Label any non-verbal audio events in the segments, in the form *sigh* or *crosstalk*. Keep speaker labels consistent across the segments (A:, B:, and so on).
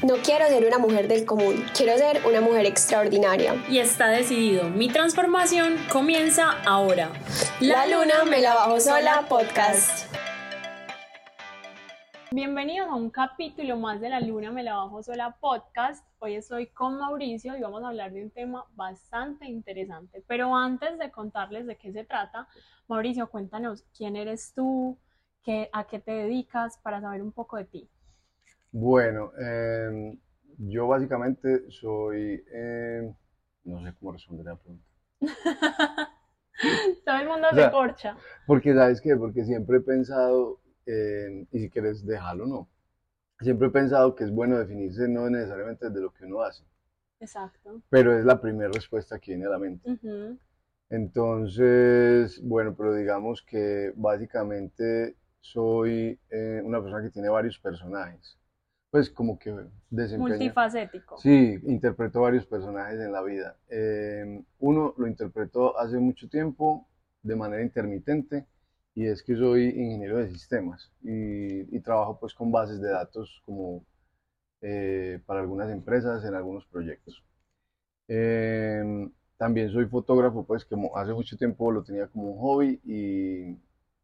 A: No quiero ser una mujer del común, quiero ser una mujer extraordinaria.
B: Y está decidido, mi transformación comienza ahora.
A: La, luna me la bajo sola podcast.
B: Bienvenidos a un capítulo más de La Luna Me la Bajo Sola podcast. Hoy estoy con Mauricio y vamos a hablar de un tema bastante interesante. Pero antes de contarles de qué se trata, Mauricio, cuéntanos quién eres tú, qué, a qué te dedicas para saber un poco de ti.
C: Bueno, em, yo básicamente soy, em, no sé cómo responder la pregunta. *laughs*
B: Todo el mundo se corcha.
C: Porque, ¿sabes qué? Porque siempre he pensado y si quieres dejarlo no. Siempre he pensado que es bueno definirse no necesariamente de lo que uno hace.
B: Exacto.
C: Pero es la primera respuesta que viene a la mente. Entonces, bueno, pero digamos que básicamente soy eh, una persona que tiene varios personajes. Pues como que
B: desempeña. Multifacético.
C: Sí, interpreto varios personajes en la vida. Em, uno lo interpretó hace mucho tiempo de manera intermitente y es que soy ingeniero de sistemas y, trabajo pues con bases de datos como eh, para algunas empresas en algunos proyectos. Em, también soy fotógrafo, pues que hace mucho tiempo lo tenía como un hobby y,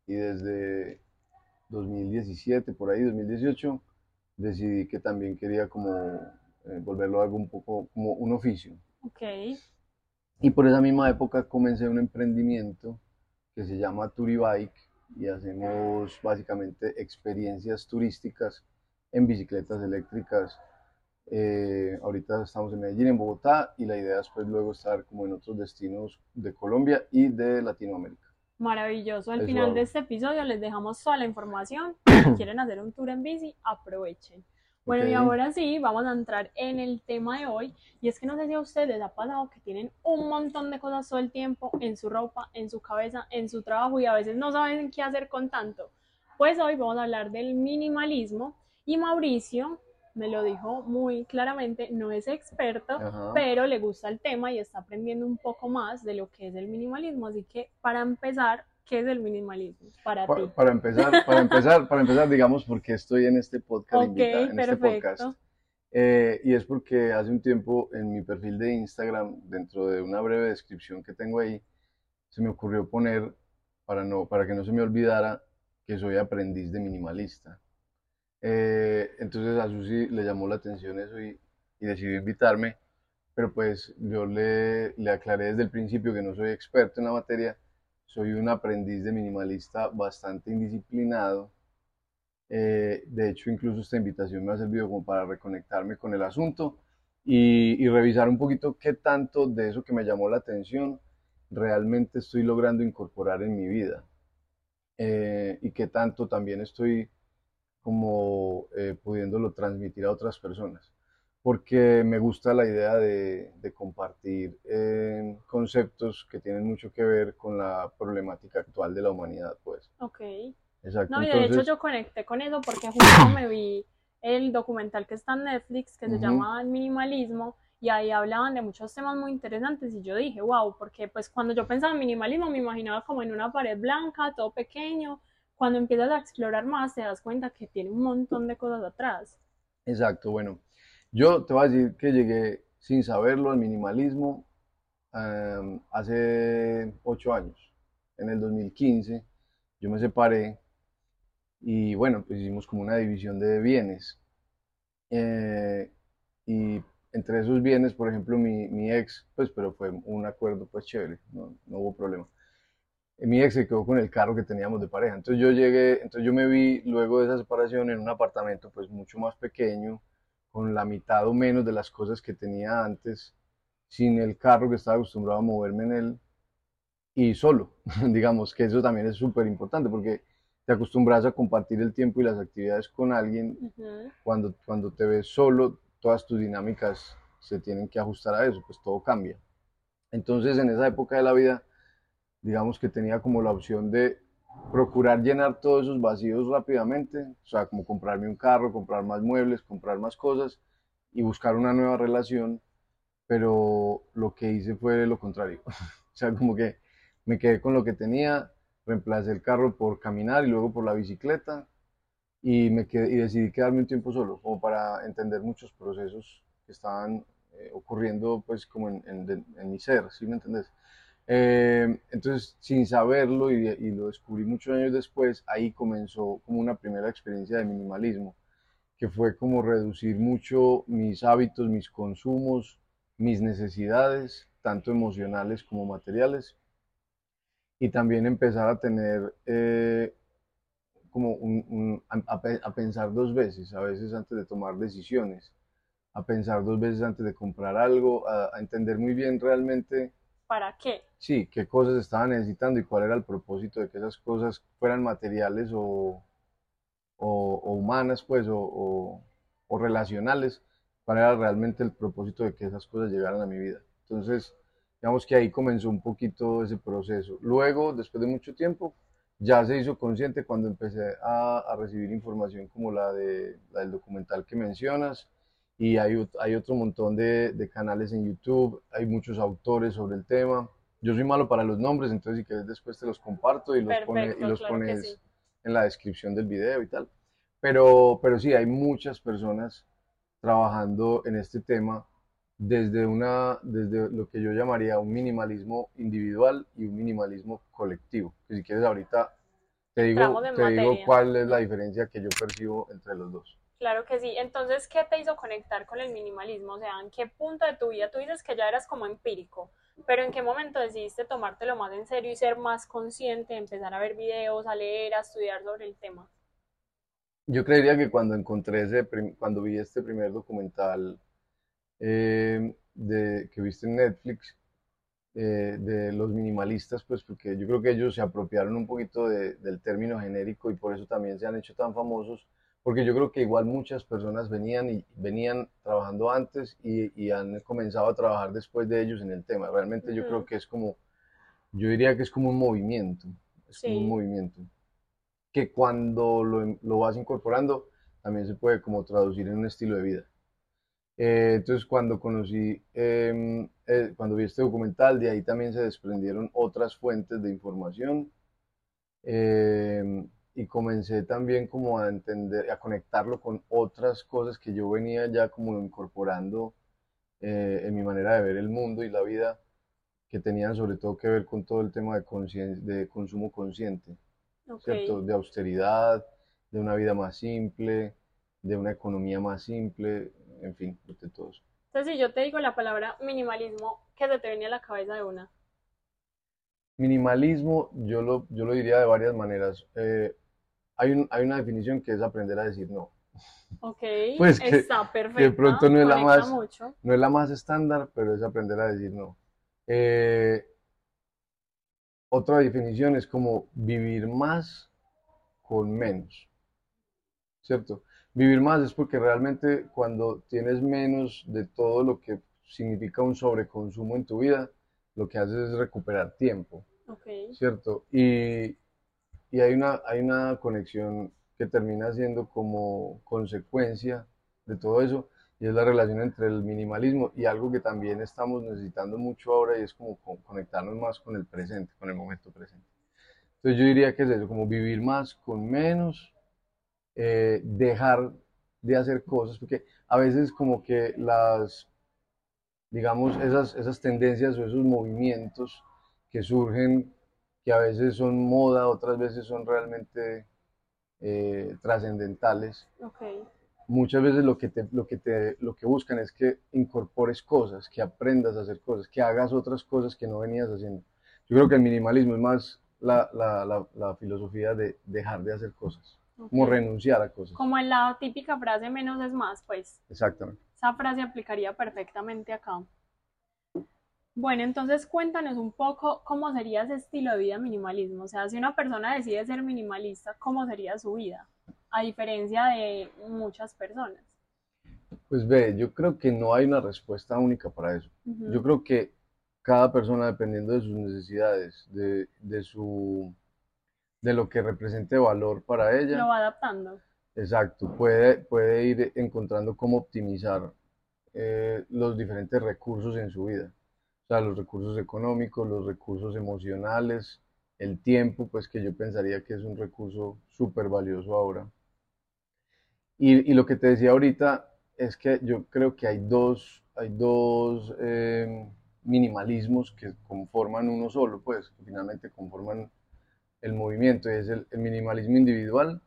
C: y, desde 2017, por ahí 2018, decidí que también quería como eh, volverlo algo un poco como un oficio.
B: Ok.
C: Y por esa misma época comencé un emprendimiento que se llama Turibike y hacemos básicamente experiencias turísticas en bicicletas eléctricas. Eh, ahorita estamos en Medellín, en Bogotá, y la idea es pues luego estar como en otros destinos de Colombia y de Latinoamérica.
B: Maravilloso. Al final de este episodio les dejamos toda la información. *clears throat* Si quieren hacer un tour en bici, aprovechen. Bueno, y ahora sí, vamos a entrar en el tema de hoy. Y es que no sé si a ustedes les ha pasado que tienen un montón de cosas todo el tiempo en su ropa, en su cabeza, en su trabajo y a veces no saben qué hacer con tanto. Pues hoy vamos a hablar del minimalismo y Mauricio me lo dijo muy claramente, no es experto, pero le gusta el tema y está aprendiendo un poco más de lo que es el minimalismo. Así que para empezar, ¿Qué es el minimalismo para, ti?
C: Para empezar, para empezar, para empezar, digamos, porque estoy en este podcast, en este podcast. Eh, y es porque hace un tiempo en mi perfil de Instagram, dentro de una breve descripción que tengo ahí, se me ocurrió poner, para, no, para que no se me olvidara, que soy aprendiz de minimalista. Eh, entonces a Susi le llamó la atención eso y, y decidió invitarme, pero pues yo le, le aclaré desde el principio que no soy experto en la materia soy un aprendiz de minimalista bastante indisciplinado. Eh, de hecho, incluso esta invitación me ha servido como para reconectarme con el asunto y, revisar un poquito qué tanto de eso que me llamó la atención realmente estoy logrando incorporar en mi vida eh, y qué tanto también estoy como eh, pudiéndolo transmitir a otras personas porque me gusta la idea de, compartir eh, conceptos que tienen mucho que ver con la problemática actual de la humanidad, pues.
B: Ok. Exacto. No, y de hecho yo conecté con eso porque justo me vi el documental que está en Netflix que se llama Minimalismo y ahí hablaban de muchos temas muy interesantes y yo dije, wow, porque pues cuando yo pensaba en minimalismo me imaginaba como en una pared blanca, todo pequeño. Cuando empiezas a explorar más te das cuenta que tiene un montón de cosas atrás.
C: Exacto, bueno. Yo te voy a decir que llegué sin saberlo al minimalismo em, hace ocho años. En el 2015 yo me separé y bueno, pues hicimos como una división de bienes. Eh, y entre esos bienes, por ejemplo, mi, mi, ex, pues, pero fue un acuerdo pues chévere, no, no hubo problema. Mi ex se quedó con el carro que teníamos de pareja. Entonces yo llegué, entonces yo me vi luego de esa separación en un apartamento pues mucho más pequeño, con la mitad o menos de las cosas que tenía antes, sin el carro que estaba acostumbrado a moverme en él y solo. *laughs* Digamos que eso también es súper importante porque te acostumbras a compartir el tiempo y las actividades con alguien. cuando, cuando te ves solo, todas tus dinámicas se tienen que ajustar a eso, pues todo cambia. Entonces en esa época de la vida, digamos que tenía como la opción de procurar llenar todos esos vacíos rápidamente, o sea, como comprarme un carro, comprar más muebles, comprar más cosas y buscar una nueva relación, pero lo que hice fue lo contrario. *laughs* o sea, como que me quedé con lo que tenía, reemplacé el carro por caminar y luego por la bicicleta y, me quedé, y decidí quedarme un tiempo solo, como para entender muchos procesos que estaban eh, ocurriendo pues como en, en, en, mi ser, ¿sí me entendés? Eh, entonces, sin saberlo y, y, lo descubrí muchos años después, ahí comenzó como una primera experiencia de minimalismo, que fue como reducir mucho mis hábitos, mis consumos, mis necesidades, tanto emocionales como materiales, y también empezar a tener eh, como un, a, pensar dos veces, a veces antes de tomar decisiones, a pensar dos veces antes de comprar algo, a, entender muy bien realmente...
B: ¿Para qué?
C: Sí, qué cosas estaba necesitando y cuál era el propósito de que esas cosas fueran materiales o, o, humanas, pues, o, o relacionales, cuál era realmente el propósito de que esas cosas llegaran a mi vida. Entonces, digamos que ahí comenzó un poquito ese proceso. Luego, después de mucho tiempo, ya se hizo consciente cuando empecé a, a recibir información como la, de, la del documental que mencionas, y hay, hay otro montón de, de, canales en YouTube, hay muchos autores sobre el tema. Yo soy malo para los nombres, entonces si quieres después te los comparto y los, pone, y los pones en la descripción del video y tal. Pero, pero sí, hay muchas personas trabajando en este tema desde, una, desde lo que yo llamaría un minimalismo individual y un minimalismo colectivo. Que si quieres ahorita te digo, te digo cuál es la diferencia que yo percibo entre los dos.
B: Claro que sí. Entonces, ¿qué te hizo conectar con el minimalismo? O sea, ¿en qué punto de tu vida tú dices que ya eras como empírico? Pero ¿en qué momento decidiste tomártelo más en serio y ser más consciente, empezar a ver videos, a leer, a estudiar sobre el tema?
C: Yo creería que cuando encontré ese, cuando vi este primer documental eh, de, que viste en Netflix, eh, de los minimalistas, pues porque yo creo que ellos se apropiaron un poquito del término genérico y por eso también se han hecho tan famosos, porque yo creo que igual muchas personas venían y venían trabajando antes y, han comenzado a trabajar después de ellos en el tema. Realmente yo creo que es como, yo diría que es como un movimiento, es como un movimiento que cuando lo, lo, vas incorporando también se puede como traducir en un estilo de vida. Eh, entonces cuando conocí, em, eh, cuando vi este documental, de ahí también se desprendieron otras fuentes de información em, y comencé también como a entender, a conectarlo con otras cosas que yo venía ya como incorporando eh, en mi manera de ver el mundo y la vida que tenían sobre todo que ver con todo el tema de, de consumo consciente. ¿cierto? De austeridad, de una vida más simple, de una economía más simple, en fin, de todo eso.
B: Entonces, si yo te digo la palabra minimalismo, ¿qué se te viene a la cabeza de una?
C: Minimalismo, yo lo, yo lo diría de varias maneras. Eh, hay, un, hay una definición que es aprender a decir no.
B: Ok, *laughs* pues está perfecto.
C: de pronto no es, la más, no es la más estándar, pero es aprender a decir no. Eh, otra definición es como vivir más con menos, ¿cierto? Vivir más es porque realmente cuando tienes menos de todo lo que significa un sobreconsumo en tu vida, lo que haces es recuperar tiempo, ¿cierto? Y, y, hay, una, hay una conexión que termina siendo como consecuencia de todo eso, y es la relación entre el minimalismo y algo que también estamos necesitando mucho ahora y es como conectarnos más con el presente, con el momento presente. Entonces yo diría que es eso, como vivir más con menos, eh, dejar de hacer cosas, porque a veces como que las, digamos, esas, esas tendencias o esos movimientos que surgen, que a veces son moda, otras veces son realmente eh, trascendentales. Okay muchas veces lo que, te, lo, que te, lo que buscan es que incorpores cosas, que aprendas a hacer cosas, que hagas otras cosas que no venías haciendo. Yo creo que el minimalismo es más la, la, la, filosofía de dejar de hacer cosas, como renunciar a cosas.
B: Como en la típica frase menos es más, pues.
C: Exactamente.
B: Esa frase aplicaría perfectamente acá. Bueno, entonces cuéntanos un poco cómo sería ese estilo de vida minimalismo. O sea, si una persona decide ser minimalista, ¿cómo sería su vida? a diferencia de muchas personas?
C: Pues ve, yo creo que no hay una respuesta única para eso. Yo creo que cada persona, dependiendo de sus necesidades, de, de, su, de lo que represente valor para ella,
B: lo va adaptando.
C: Exacto, puede, puede ir encontrando cómo optimizar eh, los diferentes recursos en su vida. O sea, los recursos económicos, los recursos emocionales, el tiempo, pues que yo pensaría que es un recurso súper valioso ahora. Y, y lo que te decía ahorita es que yo creo que hay dos, hay dos eh, minimalismos que conforman uno solo, pues, que finalmente conforman el movimiento, y es el, el minimalismo individual,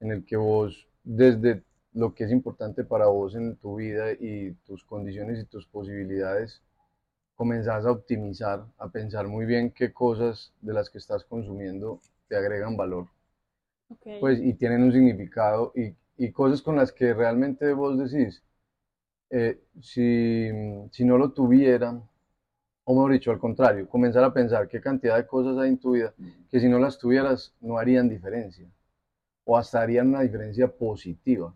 C: en el que vos, desde lo que es importante para vos en tu vida y tus condiciones y tus posibilidades, comenzás a optimizar, a pensar muy bien qué cosas de las que estás consumiendo te agregan valor.
B: Ok.
C: Pues, y tienen un significado y, y cosas con las que realmente vos decís, eh, si, si no lo tuviera, o mejor dicho, al contrario, comenzar a pensar qué cantidad de cosas hay en tu vida que si no las tuvieras no harían diferencia, o hasta harían una diferencia positiva,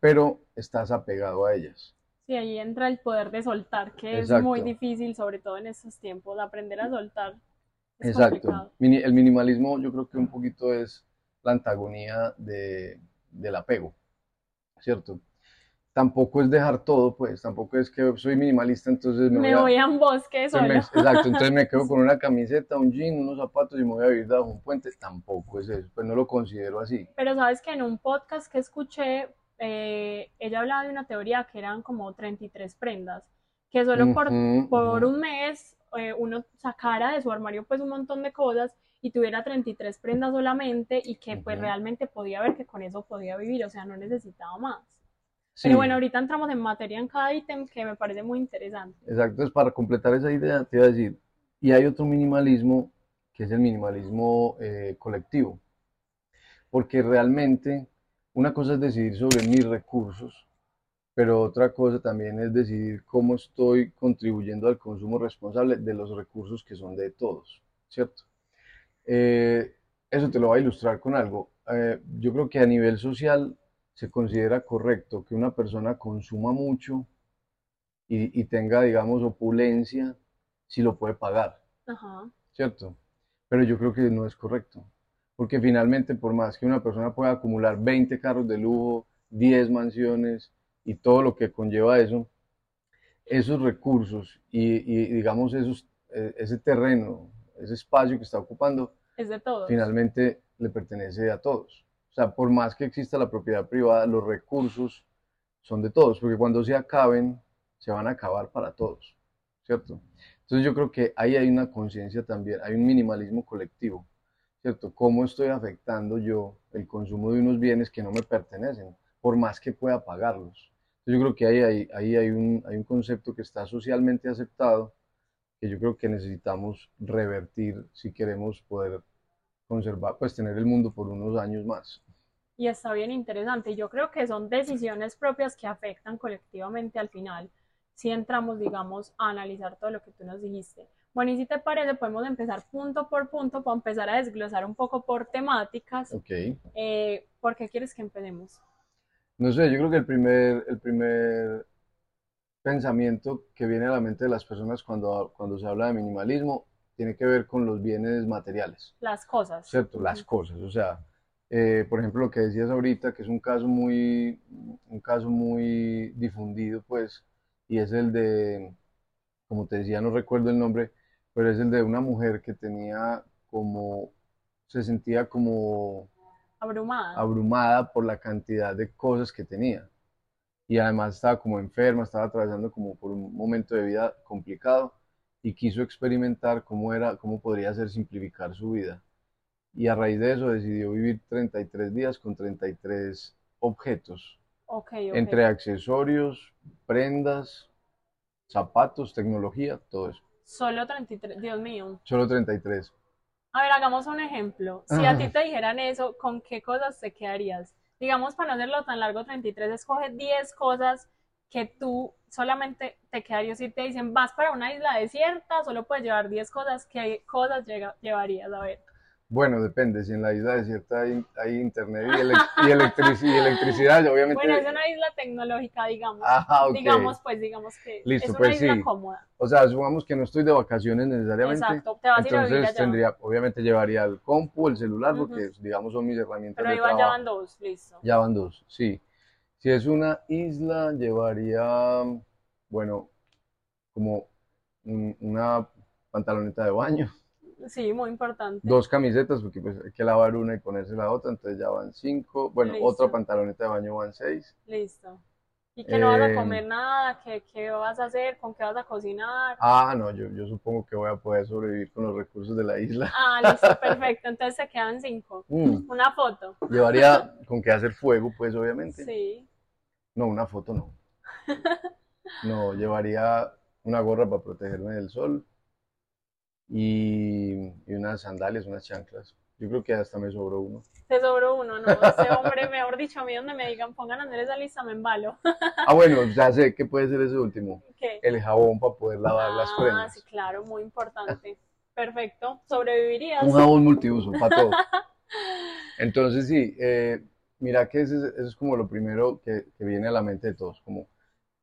C: pero estás apegado a ellas.
B: Sí, ahí entra el poder de soltar, que es
C: Exacto.
B: muy difícil, sobre todo en estos tiempos, aprender a soltar. Es
C: Exacto.
B: complicado.
C: El minimalismo yo creo que un poquito es la antagonía de, del apego, ¿cierto? Tampoco es dejar todo, pues, tampoco es que soy minimalista, entonces me,
B: Me voy a un bosque solo.
C: exacto, entonces me quedo *laughs* con una camiseta, un jean, unos zapatos y me voy a vivir bajo un puente, tampoco es eso, pues no lo considero así.
B: Pero sabes que en un podcast que escuché, eh, ella hablaba de una teoría que eran como 33 prendas, que solo por,
C: Ujú,
B: por
C: ujú.
B: un mes eh, uno sacara de su armario pues un montón de cosas y tuviera 33 prendas solamente y que pues
C: Ujú.
B: realmente podía ver que con eso podía vivir, o sea, no necesitaba más.
C: Sí,
B: Pero bueno, ahorita entramos en materia en cada ítem que me parece muy interesante.
C: exacto, entonces para completar esa idea te iba a decir, y hay otro minimalismo que es el minimalismo eh, colectivo, porque realmente una cosa es decidir sobre mis recursos, pero otra cosa también es decidir cómo estoy contribuyendo al consumo responsable de los recursos que son de todos, ¿cierto? Eh, eso te lo voy a ilustrar con algo. Eh, yo creo que a nivel social se considera correcto que una persona consuma mucho y, y tenga, digamos, opulencia si lo puede pagar.
B: Ajá.
C: ¿cierto? Pero yo creo que no es correcto, porque finalmente por más que una persona pueda acumular 20 carros de lujo, 10 mansiones y todo lo que conlleva eso, esos recursos y, y, digamos esos, eh, ese terreno, ese espacio que está ocupando,
B: Es de todos.
C: finalmente le pertenece a todos. O sea, por más que exista la propiedad privada, los recursos son de todos, porque cuando se acaben, se van a acabar para todos, ¿cierto? Entonces yo creo que ahí hay una conciencia también, hay un minimalismo colectivo, ¿cierto? ¿Cómo estoy afectando yo el consumo de unos bienes que no me pertenecen, por más que pueda pagarlos? Yo creo que ahí, hay- ahí hay un, hay un concepto que está socialmente aceptado, que yo creo que necesitamos revertir si queremos poder conservar, pues tener el mundo por unos años más.
B: Y está bien interesante. Yo creo que son decisiones propias que afectan colectivamente al final. Si entramos, digamos, a analizar todo lo que tú nos dijiste. Bueno, y si te parece, podemos empezar punto por punto para empezar a desglosar un poco por temáticas.
C: Ok.
B: Eh, ¿por qué quieres que empecemos?
C: No sé, yo creo que el primer, el primer pensamiento que viene a la mente de las personas cuando, cuando se habla de minimalismo tiene que ver con los bienes materiales,
B: Las cosas.
C: ¿cierto? Las cosas. O sea, eh, por ejemplo, lo que decías ahorita, que es un caso muy, un caso muy difundido, pues, y es el de, como te decía, no recuerdo el nombre, pero es el de una mujer que tenía como, se sentía como
B: Abrumada.
C: abrumada por la cantidad de cosas que tenía. Y además estaba como enferma, estaba atravesando como por un momento de vida complicado y quiso experimentar cómo era, cómo podría ser simplificar su vida. Y a raíz de eso decidió vivir 33 días con 33 objetos,
B: Ok, ok.
C: entre accesorios, prendas, zapatos, tecnología, todo eso.
B: Solo 33. Dios mío.
C: Solo 33.
B: A ver, hagamos un ejemplo. Si a ti te dijeran eso, ¿con qué cosas te quedarías? Digamos, para no hacerlo tan largo, 33, escoge 10 cosas que tú solamente te quedarías. Si te dicen, vas para una isla desierta, solo puedes llevar 10 cosas, ¿qué cosas llega- llevarías? A ver.
C: Bueno, depende, si en la isla desierta hay, hay internet y, elec- y electrici- y electricidad, obviamente...
B: Bueno, es una isla tecnológica, digamos.
C: Ah, ok.
B: Digamos, pues, digamos que
C: Listo,
B: es una
C: pues
B: isla
C: sí.
B: cómoda.
C: O sea, supongamos que no estoy de vacaciones necesariamente.
B: Exacto, te vas a ir a
C: Entonces
B: allá.
C: tendría, obviamente llevaría el compu, el celular, porque digamos son mis herramientas
B: Pero
C: de
B: igual ya
C: trabajo.
B: van dos, listo.
C: Ya van dos, sí. Si es una isla, llevaría, bueno, como un- una pantaloneta de baño,
B: Sí, muy importante.
C: Dos camisetas, porque pues hay que lavar una y ponerse la otra, entonces ya van cinco. Bueno,
B: Listo.
C: otra pantaloneta de baño van seis.
B: Listo. ¿Y que no vas a comer nada? ¿Qué, qué vas a hacer? ¿Con qué vas a cocinar?
C: Ah, no, yo, yo supongo que voy a poder sobrevivir con los recursos de la isla.
B: Ah, listo, *laughs* perfecto. Entonces se quedan cinco.
C: Mm,
B: Una foto.
C: Llevaría con qué hacer fuego, pues obviamente.
B: Sí.
C: No, una foto no. *laughs* No, llevaría una gorra para protegerme del sol y, y unas sandalias, unas chanclas. Yo creo que hasta me sobró uno.
B: Te sobró uno, ¿no? Ese hombre, mejor dicho, a mí donde me digan pongan a Andrés esa lista, me embalo. *laughs*
C: Ah, bueno, ya sé que puede ser ese último.
B: ¿Qué?
C: El jabón para poder lavar las
B: Ah,
C: prendas.
B: sí, claro, muy importante. Perfecto. ¿Sobrevivirías?
C: Un jabón multiuso para todo. *laughs* Entonces, sí, eh, mira que eso es como lo primero que, que viene a la mente de todos. Como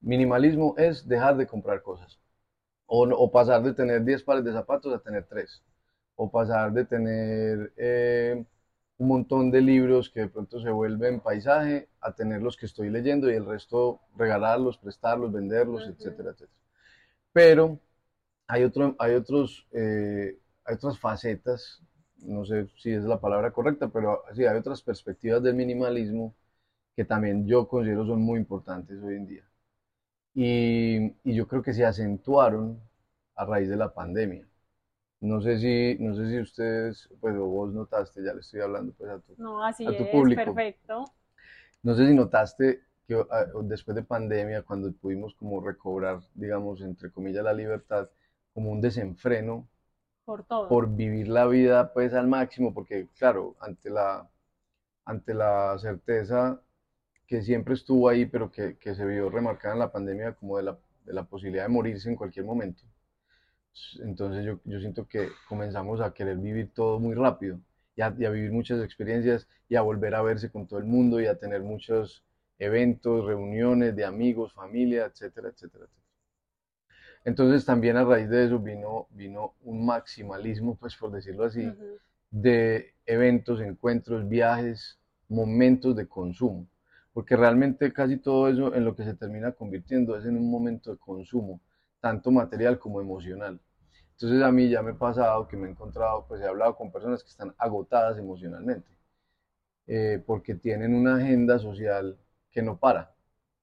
C: minimalismo es dejar de comprar cosas. O, pasar de tener 10 pares de zapatos a tener 3. O pasar de tener eh, un montón de libros que de pronto se vuelven paisaje a tener los que estoy leyendo y el resto regalarlos, prestarlos, venderlos,
B: Ujú.
C: etcétera, etcétera. Pero hay, otro, hay, otros, eh, hay otras facetas, no sé si es la palabra correcta, pero sí, hay otras perspectivas del minimalismo que también yo considero son muy importantes hoy en día. Y, y yo creo que se acentuaron a raíz de la pandemia. No sé si, no sé si ustedes, pues vos notaste, ya le estoy hablando pues a tu,
B: No, así
C: a tu
B: es,
C: público.
B: perfecto.
C: no sé si notaste que ah, después de pandemia, cuando pudimos como recobrar, digamos, entre comillas, la libertad, como un desenfreno
B: Por todo.
C: por vivir la vida pues al máximo, porque claro, ante la, ante la certeza que siempre estuvo ahí, pero que, que se vio remarcada en la pandemia como de la, de la posibilidad de morirse en cualquier momento. Entonces yo, yo siento que comenzamos a querer vivir todo muy rápido y a, y a vivir muchas experiencias y a volver a verse con todo el mundo y a tener muchos eventos, reuniones de amigos, familia, etcétera, etcétera, etcétera. Entonces también a raíz de eso vino, vino un maximalismo, pues por decirlo así,
B: Ujú.
C: de eventos, encuentros, viajes, momentos de consumo. Porque realmente casi todo eso en lo que se termina convirtiendo es en un momento de consumo, tanto material como emocional. Entonces a mí ya me ha pasado que me he encontrado, pues he hablado con personas que están agotadas emocionalmente, eh, porque tienen una agenda social que no para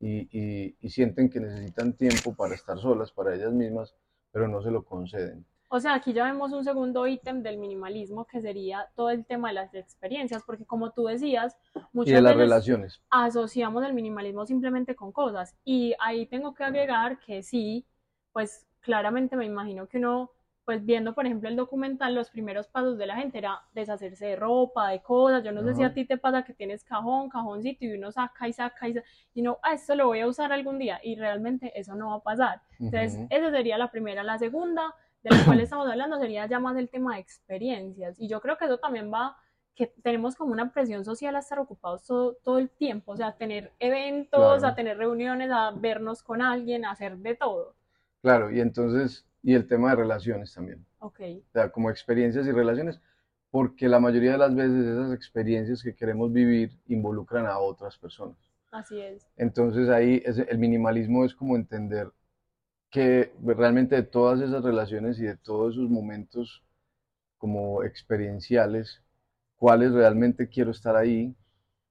C: y sienten que necesitan tiempo para estar solas, para ellas mismas, pero no se lo conceden.
B: O sea, aquí ya vemos un segundo ítem del minimalismo que sería todo el tema de las experiencias, porque como tú decías,
C: Y
B: muchas
C: de las
B: veces
C: relaciones.
B: asociamos el minimalismo simplemente con cosas. Y ahí tengo que agregar que sí, pues claramente me imagino que uno, pues viendo por ejemplo el documental, los primeros pasos de la gente era deshacerse de ropa, de cosas. Yo no sé si
C: Ajá.
B: a ti te pasa que tienes cajón, cajoncito y uno saca y saca y saca y no, ah, esto lo voy a usar algún día y realmente eso no va a pasar. Entonces,
C: Ujú.
B: esa sería la primera. La segunda, de la cual estamos hablando, sería ya más el tema de experiencias. Y yo creo que eso también va, que tenemos como una presión social a estar ocupados todo, todo el tiempo, o sea, a tener eventos,
C: Claro.
B: a tener reuniones, a vernos con alguien, a hacer de todo.
C: Claro, y entonces, y el tema de relaciones también,
B: Ok,
C: o sea, como experiencias y relaciones, porque la mayoría de las veces esas experiencias que queremos vivir involucran a otras personas.
B: así es.
C: Entonces ahí es- el minimalismo es como entender que realmente de todas esas relaciones y de todos esos momentos como experienciales, cuáles realmente quiero estar ahí,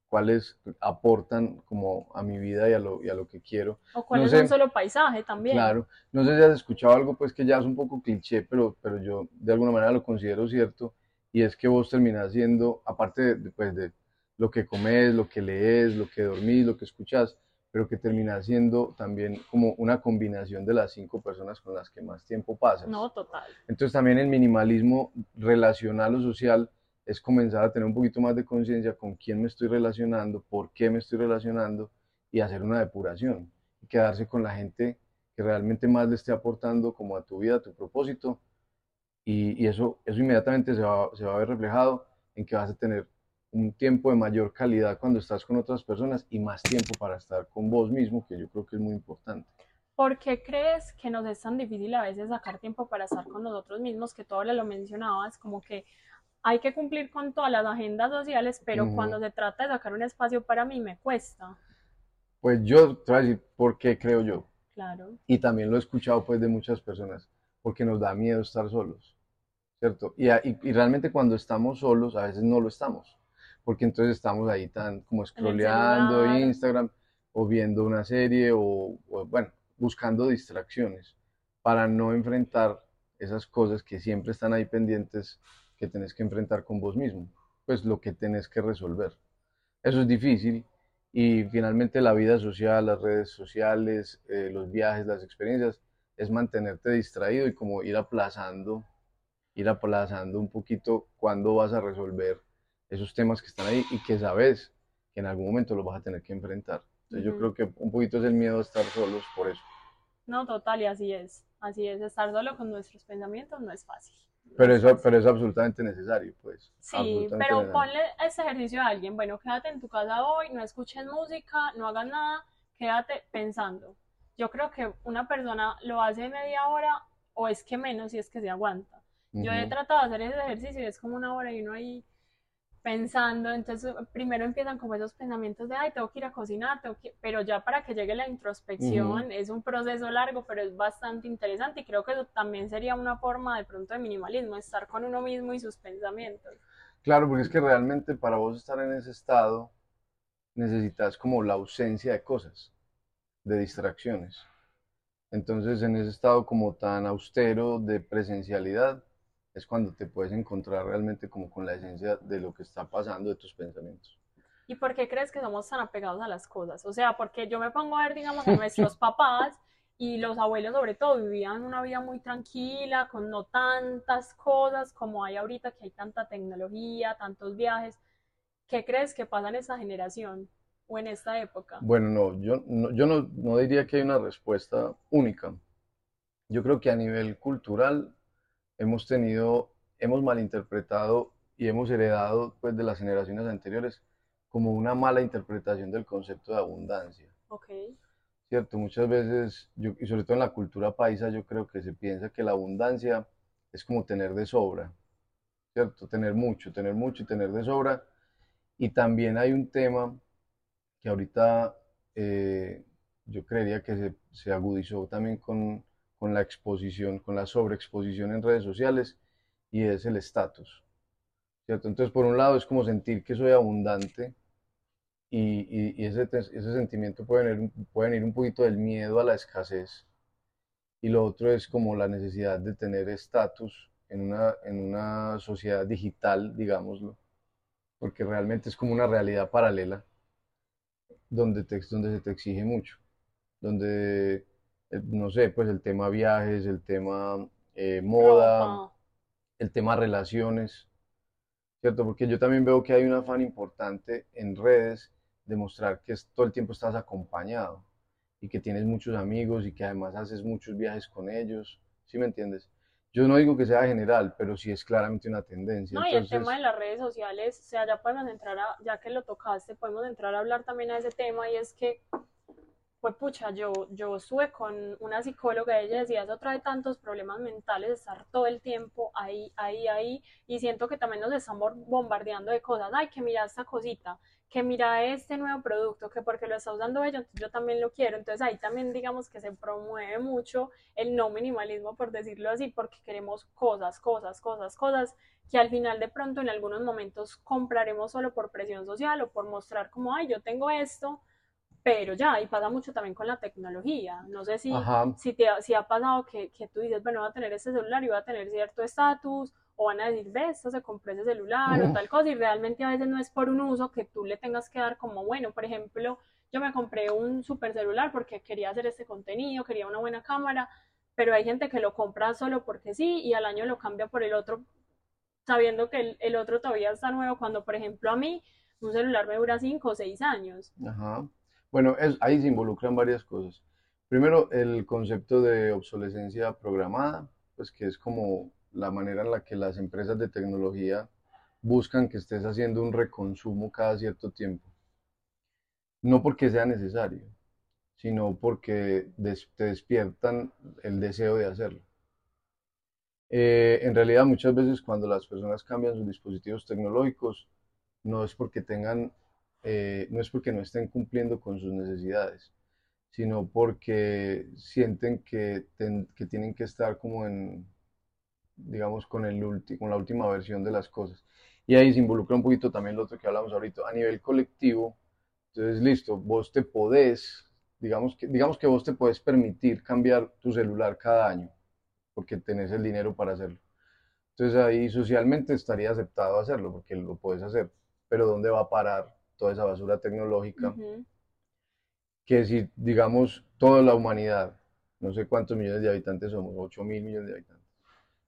C: cuáles aportan como a mi vida y a lo, y a lo que quiero.
B: O cuál
C: No
B: es
C: sé.
B: un solo paisaje también.
C: Claro, no sé si has escuchado algo pues que ya es un poco cliché, pero, pero yo de alguna manera lo considero cierto, y es que vos terminás siendo, aparte de, de, pues, de lo que comes, lo que lees, lo que dormís, lo que escuchás, pero que terminás siendo también como una combinación de las cinco personas con las que más tiempo pasas.
B: No, total.
C: Entonces también el minimalismo relacional o social es comenzar a tener un poquito más de conciencia con quién me estoy relacionando, por qué me estoy relacionando y hacer una depuración y quedarse con la gente que realmente más le esté aportando como a tu vida, a tu propósito y, y eso, eso inmediatamente se va, se va a ver reflejado en que vas a tener un tiempo de mayor calidad cuando estás con otras personas y más tiempo para estar con vos mismo, que yo creo que es muy importante.
B: ¿Por qué crees que nos es tan difícil a veces sacar tiempo para estar con nosotros mismos? Que tú ahora lo mencionabas, como que hay que cumplir con todas las agendas sociales, pero
C: Ujú.
B: cuando se trata de sacar un espacio para mí me cuesta.
C: Pues yo te voy a decir por qué creo yo.
B: Claro.
C: Y también lo he escuchado pues de muchas personas, porque nos da miedo estar solos. ¿cierto? Y, y, realmente cuando estamos solos, a veces no lo estamos, porque entonces estamos ahí tan como scrolleando Instagram o viendo una serie o, bueno, buscando distracciones para no enfrentar esas cosas que siempre están ahí pendientes que tenés que enfrentar con vos mismo, pues lo que tenés que resolver. Eso es difícil y finalmente la vida social, las redes sociales, eh, los viajes, las experiencias, es mantenerte distraído y como ir aplazando, ir aplazando un poquito cuándo vas a resolver esos temas que están ahí y que sabes que en algún momento los vas a tener que enfrentar. Entonces yo creo que un poquito es el miedo a estar solos por eso.
B: No, total, y así es. Así es, estar solo con nuestros pensamientos no es fácil.
C: Pero eso, pero es absolutamente necesario, pues.
B: Sí, pero ponle ese ejercicio a alguien. Bueno, quédate en tu casa hoy, no escuches música, no hagas nada, quédate pensando. Yo creo que una persona lo hace media hora o es que menos si es que se aguanta. Yo he tratado de hacer ese ejercicio y es como una hora y uno ahí pensando, entonces primero empiezan como esos pensamientos de, ay, tengo que ir a cocinar, tengo que... pero ya para que llegue la introspección es un proceso largo, pero es bastante interesante y creo que eso también sería una forma de pronto de minimalismo, estar con uno mismo y sus pensamientos.
C: Claro, porque es que realmente para vos estar en ese estado necesitas como la ausencia de cosas, de distracciones. Entonces en ese estado como tan austero de presencialidad, es cuando te puedes encontrar realmente como con la esencia de lo que está pasando, de tus pensamientos.
B: ¿Y por qué crees que somos tan apegados a las cosas? O sea, porque yo me pongo a ver, digamos, a nuestros *laughs* papás y los abuelos sobre todo vivían una vida muy tranquila, con no tantas cosas como hay ahorita, que hay tanta tecnología, tantos viajes. ¿Qué crees que pasa en esta generación o en esta época?
C: Bueno, no, yo, no, yo no, no diría que hay una respuesta única. Yo creo que a nivel cultural hemos tenido, hemos malinterpretado y hemos heredado pues de las generaciones anteriores como una mala interpretación del concepto de abundancia.
B: Ok.
C: Cierto, muchas veces, y sobre todo en la cultura paisa, yo creo que se piensa que la abundancia es como tener de sobra, ¿cierto? Tener mucho, tener mucho y tener de sobra. Y también hay un tema que ahorita eh, yo creería que se, se agudizó también con, con la exposición, con la sobreexposición en redes sociales y es el estatus. ¿cierto? Entonces, por un lado es como sentir que soy abundante y, y, ese, ese, sentimiento puede venir, puede venir un poquito del miedo a la escasez y lo otro es como la necesidad de tener estatus en una, en una sociedad digital, digámoslo, porque realmente es como una realidad paralela donde, te, donde se te exige mucho, donde no sé, pues el tema viajes, el tema eh, moda, el tema relaciones, ¿cierto? Porque yo también veo que hay un afán importante en redes de mostrar que todo el tiempo estás acompañado y que tienes muchos amigos y que además haces muchos viajes con ellos, ¿sí me entiendes? Yo no digo que sea general, pero sí es claramente una tendencia.
B: No, y el tema de las redes sociales, o sea, ya podemos entrar a, ya que lo tocaste, podemos entrar a hablar también a ese tema y es que pues pucha, yo, yo estuve con una psicóloga, ella decía, eso trae tantos problemas mentales, estar todo el tiempo ahí, ahí, ahí, y siento que también nos estamos bombardeando de cosas, ay, que mira esta cosita, que mira este nuevo producto, que porque lo está usando ella, entonces yo también lo quiero, entonces ahí también digamos que se promueve mucho el no minimalismo, por decirlo así, porque queremos cosas, cosas, cosas, cosas, que al final de pronto en algunos momentos compraremos solo por presión social o por mostrar como, ay, yo tengo esto, pero ya, y pasa mucho también con la tecnología. No sé si, si, te, si ha pasado que, que, tú dices, bueno, voy a tener este celular y voy a tener cierto estatus, o van a decir, ve, esto se compró ese celular o tal cosa, y realmente a veces no es por un uso que tú le tengas que dar como, bueno, por ejemplo, yo me compré un super celular porque quería hacer este contenido, quería una buena cámara, pero hay gente que lo compra solo porque sí y al año lo cambia por el otro, sabiendo que el, el otro todavía está nuevo, cuando por ejemplo a mí un celular me dura 5 o 6 años.
C: Ajá. Bueno, ahí se involucran varias cosas. Primero, el concepto de obsolescencia programada, pues que es como la manera en la que las empresas de tecnología buscan que estés haciendo un reconsumo cada cierto tiempo. No porque sea necesario, sino porque te despiertan el deseo de hacerlo. Eh, en realidad muchas veces cuando las personas cambian sus dispositivos tecnológicos, no es porque tengan eh, no es porque no estén cumpliendo con sus necesidades, sino porque sienten que, que tienen que estar como en, digamos, con, el con la última versión de las cosas. Y ahí se involucra un poquito también lo otro que hablamos ahorita, a nivel colectivo. Entonces, listo, vos te podés, digamos que, digamos que vos te podés permitir cambiar tu celular cada año, porque tenés el dinero para hacerlo. Entonces ahí socialmente estaría aceptado hacerlo, porque lo puedes hacer. Pero ¿dónde va a parar toda esa basura tecnológica? Que si, digamos, toda la humanidad, no sé cuántos millones de habitantes somos, 8 mil millones de habitantes,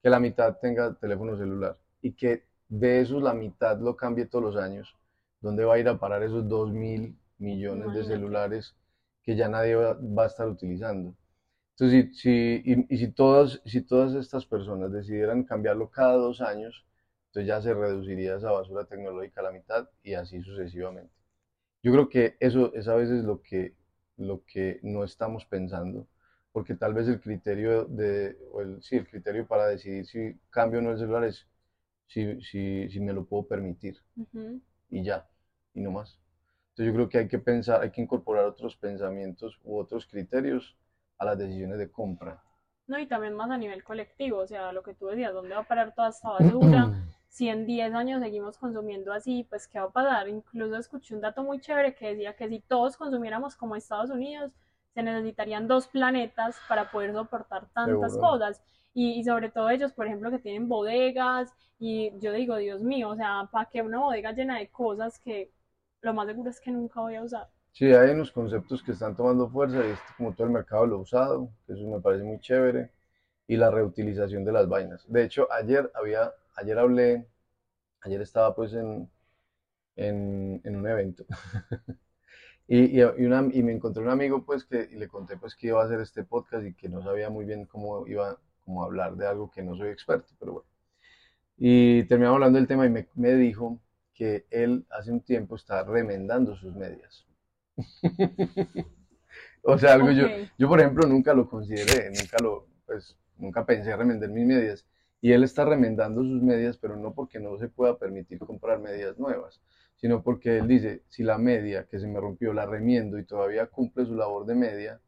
C: que la mitad tenga teléfono celular y que de esos la mitad lo cambie todos los años, ¿dónde va a ir a parar esos 2 mil millones de celulares que ya nadie va, a estar utilizando? Entonces, si, y, si, todas, si todas estas personas decidieran cambiarlo cada dos años, entonces ya se reduciría esa basura tecnológica a la mitad y así sucesivamente. Yo creo que eso es a veces lo que, lo que no estamos pensando porque tal vez el criterio de, o el, sí, el criterio para decidir si cambio o no el celular es si, si, si me lo puedo permitir y ya, y no más. Entonces yo creo que hay que pensar, hay que incorporar otros pensamientos u otros criterios a las decisiones de compra.
B: No, y también más a nivel colectivo, o sea, lo que tú decías, ¿dónde va a parar toda esta basura? *clears throat* si en 10 años seguimos consumiendo así, pues ¿qué va a pasar? Incluso escuché un dato muy chévere que decía que si todos consumiéramos como Estados Unidos, se necesitarían dos planetas para poder soportar tantas cosas. Y, sobre todo ellos, por ejemplo, que tienen bodegas, y yo digo, Dios mío, o sea, ¿para qué una bodega llena de cosas que lo más seguro es que nunca voy a usar?
C: Sí, hay unos conceptos que están tomando fuerza, y es como todo el mercado lo usado, eso me parece muy chévere, y la reutilización de las vainas. De hecho, ayer había, ayer hablé, ayer estaba pues en, en, en un evento *laughs* Y, y, una, y, me encontré un amigo, pues, que y le conté, pues, que iba a hacer este podcast y que no sabía muy bien cómo iba como a hablar de algo que no soy experto, pero bueno. Y terminamos hablando del tema y me, me dijo que él hace un tiempo está remendando sus medias. *laughs* o sea, algo yo, yo, por ejemplo, nunca lo consideré, nunca lo, pues, nunca pensé remendar mis medias. Y él está remendando sus medias, pero no porque no se pueda permitir comprar medias nuevas, sino porque él dice, si la media que se me rompió la remiendo y todavía cumple su labor de media,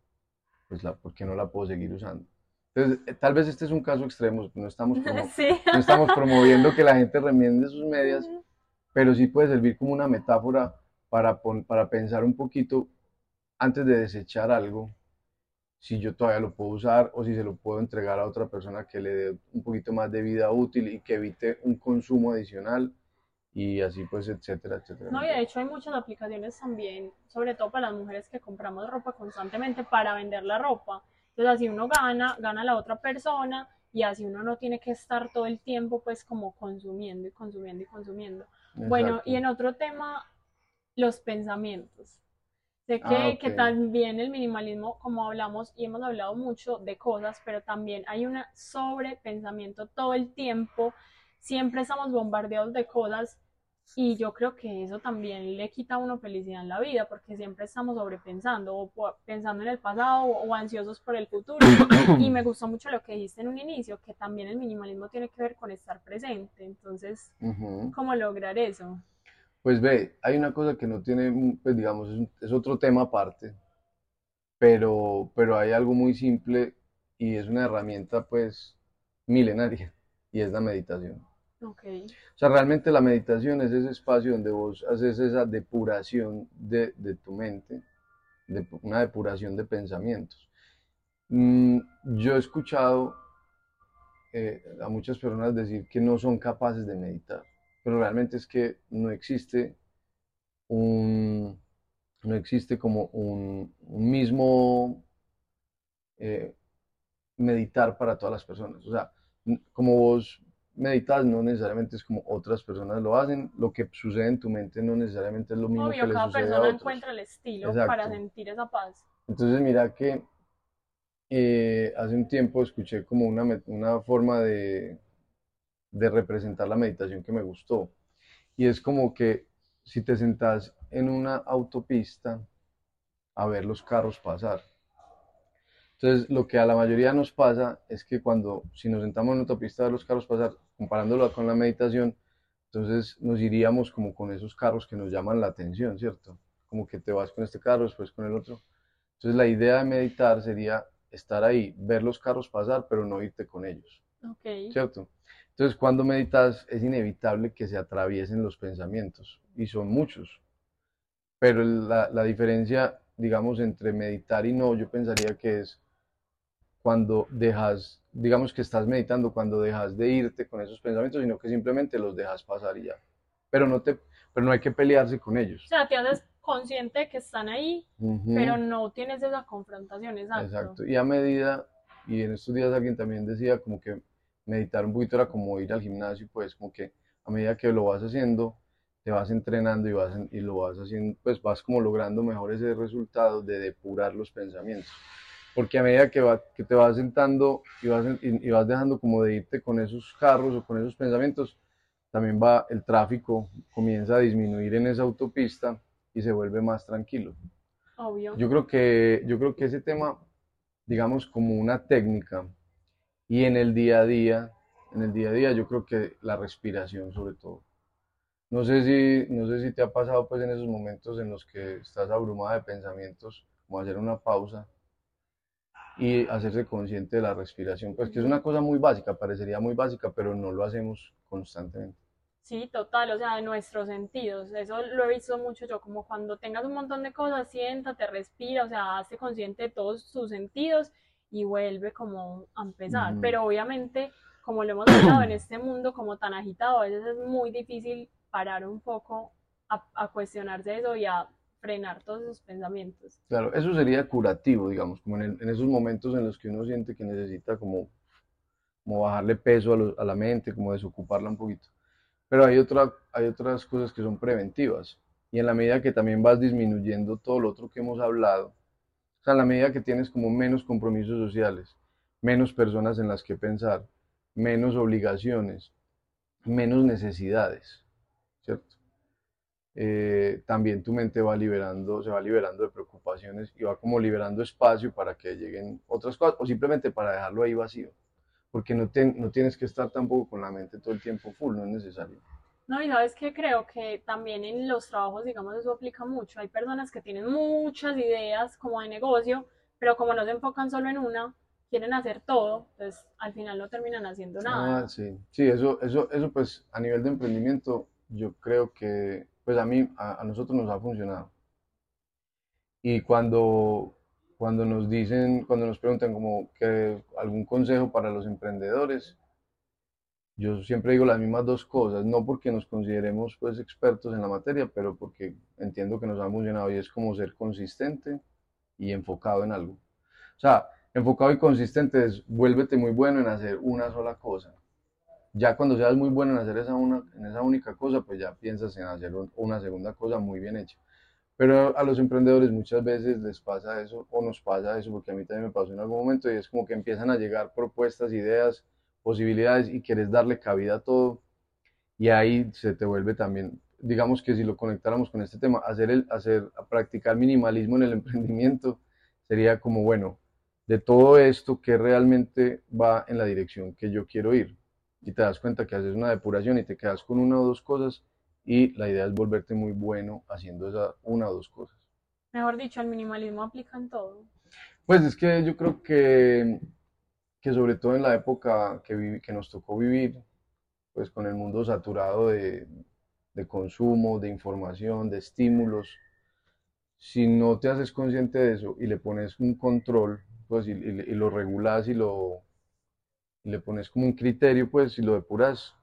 C: pues la, ¿por qué no la puedo seguir usando? Entonces, eh, tal vez este es un caso extremo, no estamos, *laughs* no estamos promoviendo que la gente remiende sus medias, pero sí puede servir como una metáfora para, para pensar un poquito antes de desechar algo, si yo todavía lo puedo usar o si se lo puedo entregar a otra persona que le dé un poquito más de vida útil y que evite un consumo adicional y así pues, etcétera, etcétera.
B: No, y de hecho hay muchas aplicaciones también, sobre todo para las mujeres que compramos ropa constantemente para vender la ropa. Entonces así uno gana, gana la otra persona y así uno no tiene que estar todo el tiempo pues como consumiendo y consumiendo y consumiendo. Bueno, y en otro tema, los pensamientos. Sé que, ah, que también el minimalismo, como hablamos y hemos hablado mucho de cosas, pero también hay un sobrepensamiento todo el tiempo siempre estamos bombardeados de cosas y yo creo que eso también le quita a uno felicidad en la vida porque siempre estamos sobrepensando o pensando en el pasado o, ansiosos por el futuro. y me gustó mucho lo que dijiste en un inicio, que también el minimalismo tiene que ver con estar presente. Entonces, ¿cómo lograr eso?
C: Pues ve, hay una cosa que no tiene, pues digamos, es, es otro tema aparte, pero, pero hay algo muy simple y es una herramienta pues milenaria y es la meditación. O sea, realmente la meditación es ese espacio donde vos haces esa depuración de, tu mente, de, una depuración de pensamientos. Mm, yo he escuchado eh, a muchas personas decir que no son capaces de meditar, pero realmente es que no existe un, no existe como un, mismo eh, meditar para todas las personas. O sea, como vos meditas no necesariamente es como otras personas lo hacen, lo que sucede en tu mente no necesariamente es lo mismo que le
B: cada
C: sucede
B: persona encuentra el estilo para sentir esa paz.
C: Entonces mira que eh, hace un tiempo escuché como una, una forma de, de representar la meditación que me gustó y es como que si te sentás en una autopista a ver los carros pasar entonces, lo que a la mayoría nos pasa es que cuando, si nos sentamos en una autopista de los carros pasar, comparándolo con la meditación, entonces nos iríamos como con esos carros que nos llaman la atención, ¿cierto? Como que te vas con este carro, después con el otro. Entonces, la idea de meditar sería estar ahí, ver los carros pasar, pero no irte con ellos.
B: Ok.
C: ¿cierto? Entonces, cuando meditas es inevitable que se atraviesen los pensamientos y son muchos. Pero la, la diferencia, digamos, entre meditar y no, yo pensaría que es cuando dejas, digamos que estás meditando, cuando dejas de irte con esos pensamientos, sino que simplemente los dejas pasar y ya. Pero no, te, pero no hay que pelearse con ellos.
B: O sea, te haces consciente de que están ahí,
C: Ujú.
B: pero no tienes esa confrontación, exacto.
C: Exacto. Y a medida, y en estos días alguien también decía como que meditar un poquito era como ir al gimnasio, pues como que a medida que lo vas haciendo, te vas entrenando y, vas, y lo vas haciendo, pues vas como logrando mejores resultados de depurar los pensamientos. Porque a medida que, va, que te vas sentando y vas, y, y vas dejando como de irte con esos carros o con esos pensamientos, también va el tráfico, comienza a disminuir en esa autopista y se vuelve más tranquilo.
B: Obvio.
C: Yo creo que, yo creo que ese tema, digamos, como una técnica y en el día a día, en el día a día, yo creo que la respiración sobre todo. No sé si, no sé si te ha pasado pues en esos momentos en los que estás abrumada de pensamientos, como hacer una pausa y hacerse consciente de la respiración, pues que es una cosa muy básica, parecería muy básica, pero no lo hacemos constantemente.
B: Sí, total, o sea, de nuestros sentidos. Eso lo he visto mucho yo, como cuando tengas un montón de cosas, siéntate, respira, o sea, hazte consciente de todos tus sentidos y vuelve como a empezar.
C: Ujú.
B: Pero obviamente, como lo hemos hablado en este mundo como tan agitado, a veces es muy difícil parar un poco a, a cuestionarse eso y a frenar todos esos pensamientos.
C: Claro, eso sería curativo, digamos, como en, el- en esos momentos en los que uno siente que necesita como, como bajarle peso a, lo- a la mente, como desocuparla un poquito. Pero hay otra, hay otras cosas que son preventivas. Y en la medida que también vas disminuyendo todo lo otro que hemos hablado, o sea, en la medida que tienes como menos compromisos sociales, menos personas en las que pensar, menos obligaciones, menos necesidades, ¿cierto? eh, también tu mente va liberando, se va liberando de preocupaciones y va como liberando espacio para que lleguen otras cosas o simplemente para dejarlo ahí vacío. Porque no, te- no tienes que estar tampoco con la mente todo el tiempo full, no es necesario.
B: No, y sabes que creo que también en los trabajos, digamos, eso aplica mucho. Hay personas que tienen muchas ideas como de negocio, pero como no se enfocan solo en una, quieren hacer todo, entonces al final no terminan haciendo nada.
C: Ah, sí, sí, eso, eso, eso pues a nivel de emprendimiento yo creo que pues a mí, a, a nosotros nos ha funcionado. Y cuando, cuando nos dicen, cuando nos preguntan como que algún consejo para los emprendedores, yo siempre digo las mismas dos cosas, no porque nos consideremos pues expertos en la materia, pero porque entiendo que nos ha funcionado y es como ser consistente y enfocado en algo. O sea, enfocado y consistente es vuélvete muy bueno en hacer una sola cosa. Ya cuando seas muy bueno en hacer esa, una, en esa única cosa, pues ya piensas en hacer un- una segunda cosa muy bien hecha. Pero a los emprendedores muchas veces les pasa eso, o nos pasa eso, porque a mí también me pasó en algún momento, y es como que empiezan a llegar propuestas, ideas, posibilidades, y quieres darle cabida a todo, y ahí se te vuelve también, digamos que si lo conectáramos con este tema, hacer el, hacer, a practicar minimalismo en el *laughs* emprendimiento sería como, bueno, de todo esto, que realmente va en la dirección que yo quiero ir? Y te das cuenta que haces una depuración y te quedas con una o dos cosas, y la idea es volverte muy bueno haciendo esa una o dos cosas.
B: Mejor dicho, el minimalismo aplica en todo.
C: Pues es que yo creo que, que sobre todo en la época que, vivi- que nos tocó vivir, pues con el mundo saturado de, de consumo, de información, de estímulos, si no te haces consciente de eso y le pones un control, pues y, lo regulas y lo le pones como un criterio, pues y lo depuras,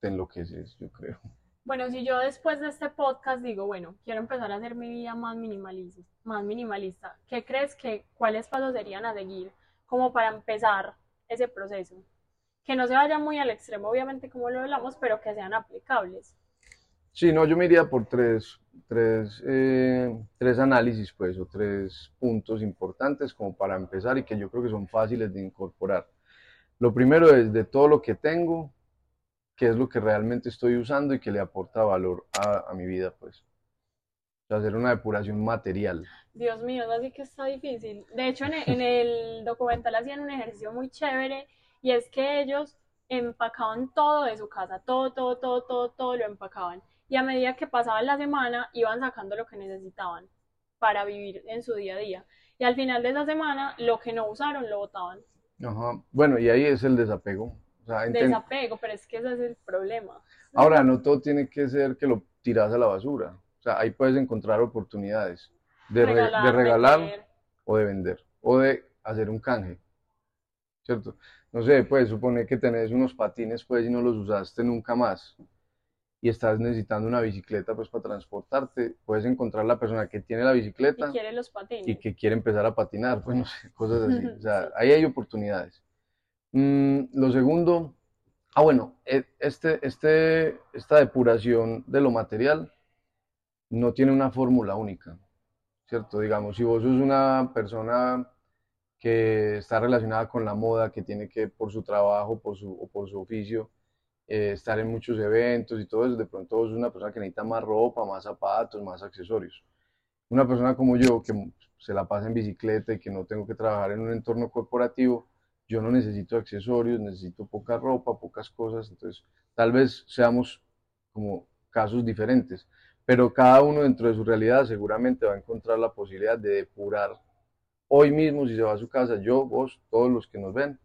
C: te enloqueces, yo creo.
B: Bueno, si yo después de este podcast digo, bueno, quiero empezar a hacer mi vida más minimalista, más minimalista, ¿qué crees que cuáles pasos serían a seguir como para empezar ese proceso? Que no se vaya muy al extremo, obviamente, como lo hablamos, pero que sean aplicables.
C: Sí, no, yo me iría por tres, tres, eh, tres análisis, pues, o tres puntos importantes como para empezar y que yo creo que son fáciles de incorporar. Lo primero es de todo lo que tengo, qué es lo que realmente estoy usando y que le aporta valor a, a mi vida, pues. Hacer una depuración material.
B: Dios mío, eso sí que está difícil. De hecho, en e- en el documental hacían un ejercicio muy chévere y es que ellos empacaban todo de su casa, todo, todo, todo, todo, todo lo empacaban. Y a medida que pasaba la semana, iban sacando lo que necesitaban para vivir en su día a día. Y al final de esa semana, lo que no usaron lo botaban.
C: Ajá. Bueno, y ahí es el desapego. O sea,
B: Desapego, pero es que ese es el problema.
C: Ahora, no todo tiene que ser que lo tiras a la basura. O sea, ahí puedes encontrar oportunidades de, re- de regalar
B: vender.
C: o de vender o de hacer un canje, ¿cierto? No sé, pues supone que tenés unos patines pues y no los usaste nunca más y estás necesitando una bicicleta pues para transportarte, puedes encontrar la persona que tiene la
B: Y
C: bicicleta
B: quiere los patines.
C: y que quiere empezar a patinar, pues no sé, cosas así. O sea, *laughs*
B: Sí.
C: ahí hay oportunidades. Mm, lo segundo, ah bueno, e- este, este, esta depuración de lo material no tiene una fórmula única, ¿cierto? Digamos, si vos sos una persona que está relacionada con la moda, que tiene que, por su trabajo por su, o por su oficio, eh, estar en muchos eventos y todo eso, de pronto vos sos una persona que necesita más ropa, más zapatos, más accesorios. Una persona como yo, que se la pasa en bicicleta y que no tengo que trabajar en un entorno corporativo, yo no necesito accesorios, necesito poca ropa, pocas cosas, entonces tal vez seamos como casos diferentes, pero cada uno dentro de su realidad seguramente va a encontrar la posibilidad de depurar hoy mismo si se va a su casa, yo, vos, todos los que nos ven,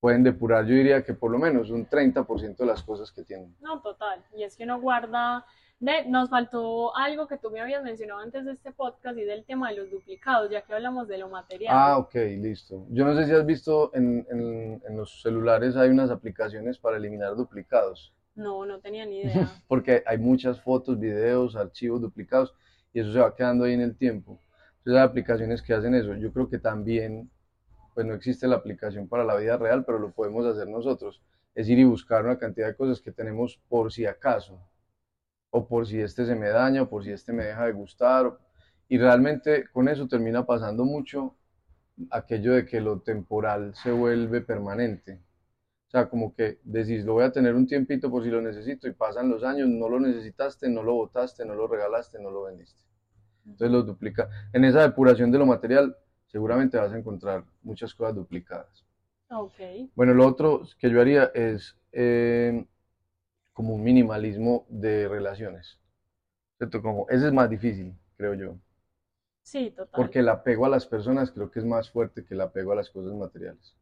C: pueden depurar, yo diría que por lo menos un 30% de las cosas que tienen.
B: No, total. Y es que uno guarda. De, nos faltó algo que tú me habías mencionado antes de este podcast y del tema de los duplicados, ya que hablamos de lo material.
C: Ah, ok, listo. Yo no sé si has visto en, en- en los celulares hay unas aplicaciones para eliminar duplicados,
B: No, no tenía ni idea. *laughs*
C: porque hay muchas fotos, videos, archivos duplicados y eso se va quedando ahí en el tiempo. Entonces hay aplicaciones que hacen eso. Yo creo que también, pues no existe la aplicación para la vida real, pero lo podemos hacer nosotros. Es ir y buscar una cantidad de cosas que tenemos por si acaso, o por si este se me daña, o por si este me deja de gustar. Y realmente con eso termina pasando mucho aquello de que lo temporal se vuelve permanente. O sea, como que decís, lo voy a tener un tiempito por si lo necesito y pasan los años, no lo necesitaste, no lo botaste, no lo regalaste, no lo vendiste. Entonces lo duplica. En esa depuración de lo material seguramente vas a encontrar muchas cosas duplicadas.
B: Ok.
C: Bueno, lo otro que yo haría es eh, como un minimalismo de relaciones. ¿Cierto? Como, ese es más difícil, creo yo.
B: Sí, total.
C: Porque el apego a las personas creo que es más fuerte que el apego a las cosas materiales.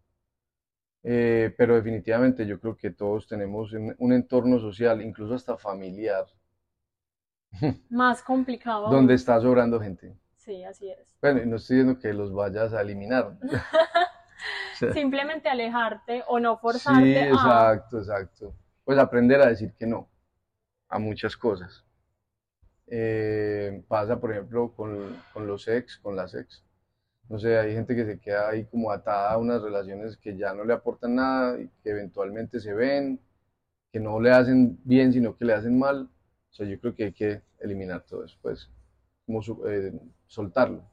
C: Eh, pero definitivamente yo creo que todos tenemos un, un entorno social, incluso hasta familiar, *laughs*
B: Más complicado.
C: donde está sobrando gente.
B: Sí, así es.
C: Bueno, y no estoy diciendo que los vayas a eliminar. *laughs* O sea,
B: Simplemente alejarte o no
C: sí,
B: forzarte a.
C: exacto, exacto. Pues aprender a decir que no a muchas cosas. Eh, pasa, por ejemplo, con, con los ex, con las ex. No sé, hay gente que se queda ahí como atada a unas relaciones que ya no le aportan nada y que eventualmente se ven, que no le hacen bien, sino que le hacen mal. O sea, yo creo que hay que eliminar todo eso, pues, como eh, soltarlo.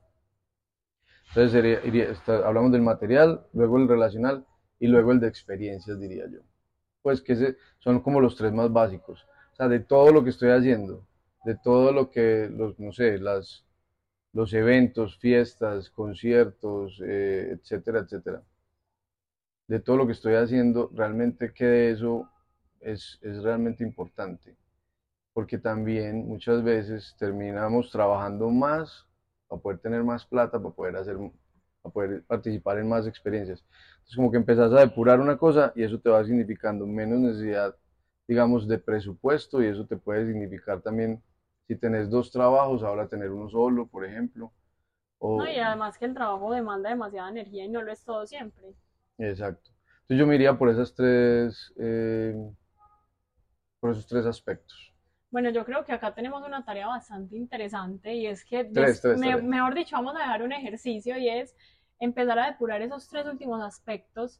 C: Entonces, sería- iría- está- hablamos del material, luego el relacional y luego el de experiencias, diría yo. Pues que ese- son como los tres más básicos. O sea, de todo lo que estoy haciendo, de todo lo que, los, no sé, las, los eventos, fiestas, conciertos, eh, etcétera, etcétera. De todo lo que estoy haciendo, realmente que de eso es, es realmente importante. Porque también muchas veces terminamos trabajando más para poder tener más plata, para poder hacer, para poder participar en más experiencias. Entonces como que empezás a depurar una cosa y eso te va significando menos necesidad, digamos, de presupuesto y eso te puede significar también, si tenés dos trabajos, ahora tener uno solo, por ejemplo. O,
B: No, y además que el trabajo demanda demasiada energía y no lo es todo siempre.
C: Exacto. Entonces yo me iría por esas tres, eh, por esos tres aspectos.
B: Bueno, yo creo que acá tenemos una tarea bastante interesante y es que,
C: Tres,
B: des-
C: tres,
B: me-
C: tres.
B: mejor dicho, vamos a dejar un ejercicio y es empezar a depurar esos tres últimos aspectos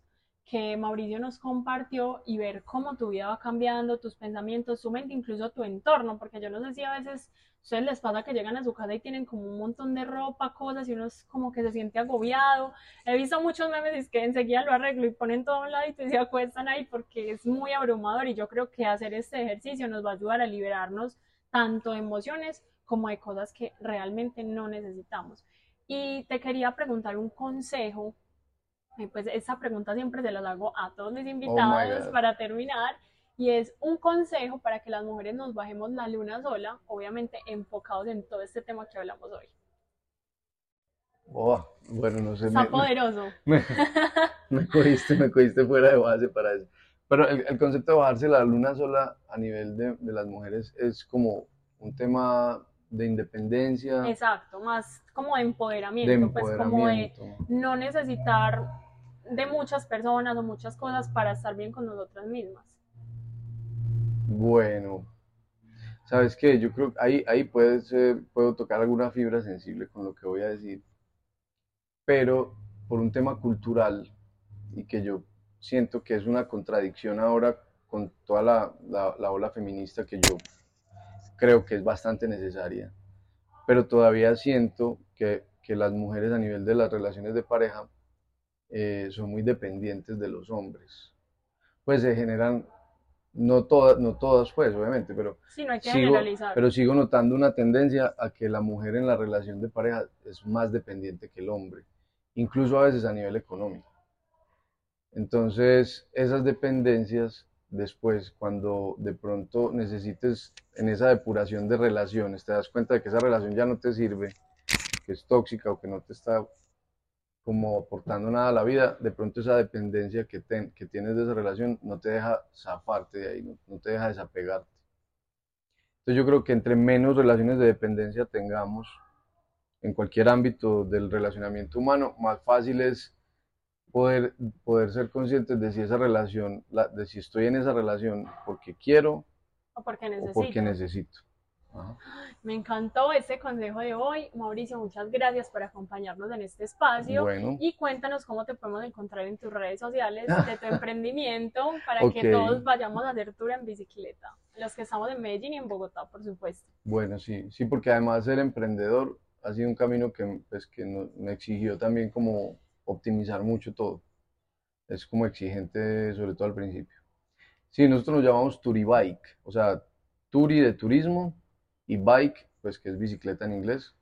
B: que Mauricio nos compartió y ver cómo tu vida va cambiando, tus pensamientos, tu mente, incluso tu entorno, porque yo no sé si a veces a ustedes les pasa que llegan a su casa y tienen como un montón de ropa, cosas y uno es como que se siente agobiado. He visto muchos memes que enseguida lo arreglo y ponen todo a un ladito y se acuestan ahí porque es muy abrumador y yo creo que hacer este ejercicio nos va a ayudar a liberarnos tanto de emociones como de cosas que realmente no necesitamos. Y te quería preguntar un consejo, pues esta pregunta siempre se las hago a todos mis invitados
C: God.
B: para terminar, y es un consejo para que las mujeres nos bajemos la luna sola, obviamente enfocados en todo este tema que hablamos hoy.
C: Oh, bueno, no sé.
B: Está
C: me- me-
B: poderoso. *laughs*
C: me- Me cogiste, me cogiste fuera de base para eso. Pero el, concepto de bajarse la luna sola a nivel de, de, las mujeres es como un tema de independencia.
B: Exacto, más como de empoderamiento, pues como de no necesitar de muchas personas o muchas cosas para estar bien con nosotras mismas.
C: Bueno, ¿sabes qué? Yo creo que ahí, ahí puede ser, puedo tocar alguna fibra sensible con lo que voy a decir, pero por un tema cultural y que yo siento que es una contradicción ahora con toda la, la, ola feminista que yo creo que es bastante necesaria, pero todavía siento que, que las mujeres a nivel de las relaciones de pareja eh, son muy dependientes de los hombres. Pues se generan, no todas, no todas pues, obviamente, pero,
B: sí, no hay que
C: sigo, pero sigo notando una tendencia a que la mujer en la relación de pareja es más dependiente que el hombre, incluso a veces a nivel económico. Entonces, esas dependencias después, cuando de pronto necesites en esa depuración de relaciones, te das cuenta de que esa relación ya no te sirve, que es tóxica o que no te está como aportando nada a la vida, de pronto esa dependencia que, que tienes de esa relación no te deja zafarte de ahí, no, te deja desapegarte. Entonces yo creo que entre menos relaciones de dependencia tengamos en cualquier ámbito del relacionamiento humano, más fácil es poder, poder ser conscientes de si esa relación, de si estoy en esa relación porque quiero
B: o porque necesito.
C: O porque necesito.
B: Me encantó ese consejo de hoy. Mauricio, muchas gracias por acompañarnos en este espacio. Y cuéntanos cómo te podemos encontrar en tus redes sociales de tu *laughs* emprendimiento para que todos vayamos a hacer tour en bicicleta. Los que estamos en Medellín y en Bogotá, por supuesto.
C: Bueno, sí, sí, porque además ser emprendedor ha sido un camino que, pues, que me exigió también como optimizar mucho todo. Es como exigente, sobre todo al principio. Sí, nosotros nos llamamos Turibike, o sea, Turi de turismo y bike, pues que es bicicleta en inglés.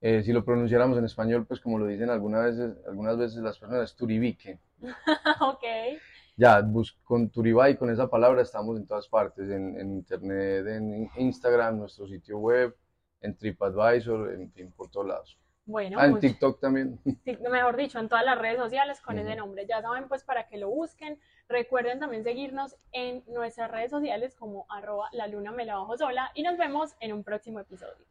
C: Eh, si lo pronunciáramos en español, pues como lo dicen algunas veces, algunas veces las personas, turibique. *laughs*
B: ok.
C: Ya, con Turibike, con esa palabra estamos en todas partes, en, internet, en Instagram, nuestro sitio web, en TripAdvisor, en fin, por todos lados.
B: Bueno,
C: ah, en TikTok también.
B: Mejor dicho, en todas las redes sociales con ese nombre. Ya saben, pues para que lo busquen. Recuerden también seguirnos en nuestras redes sociales como arroba la luna me la bajo sola y nos vemos en un próximo episodio.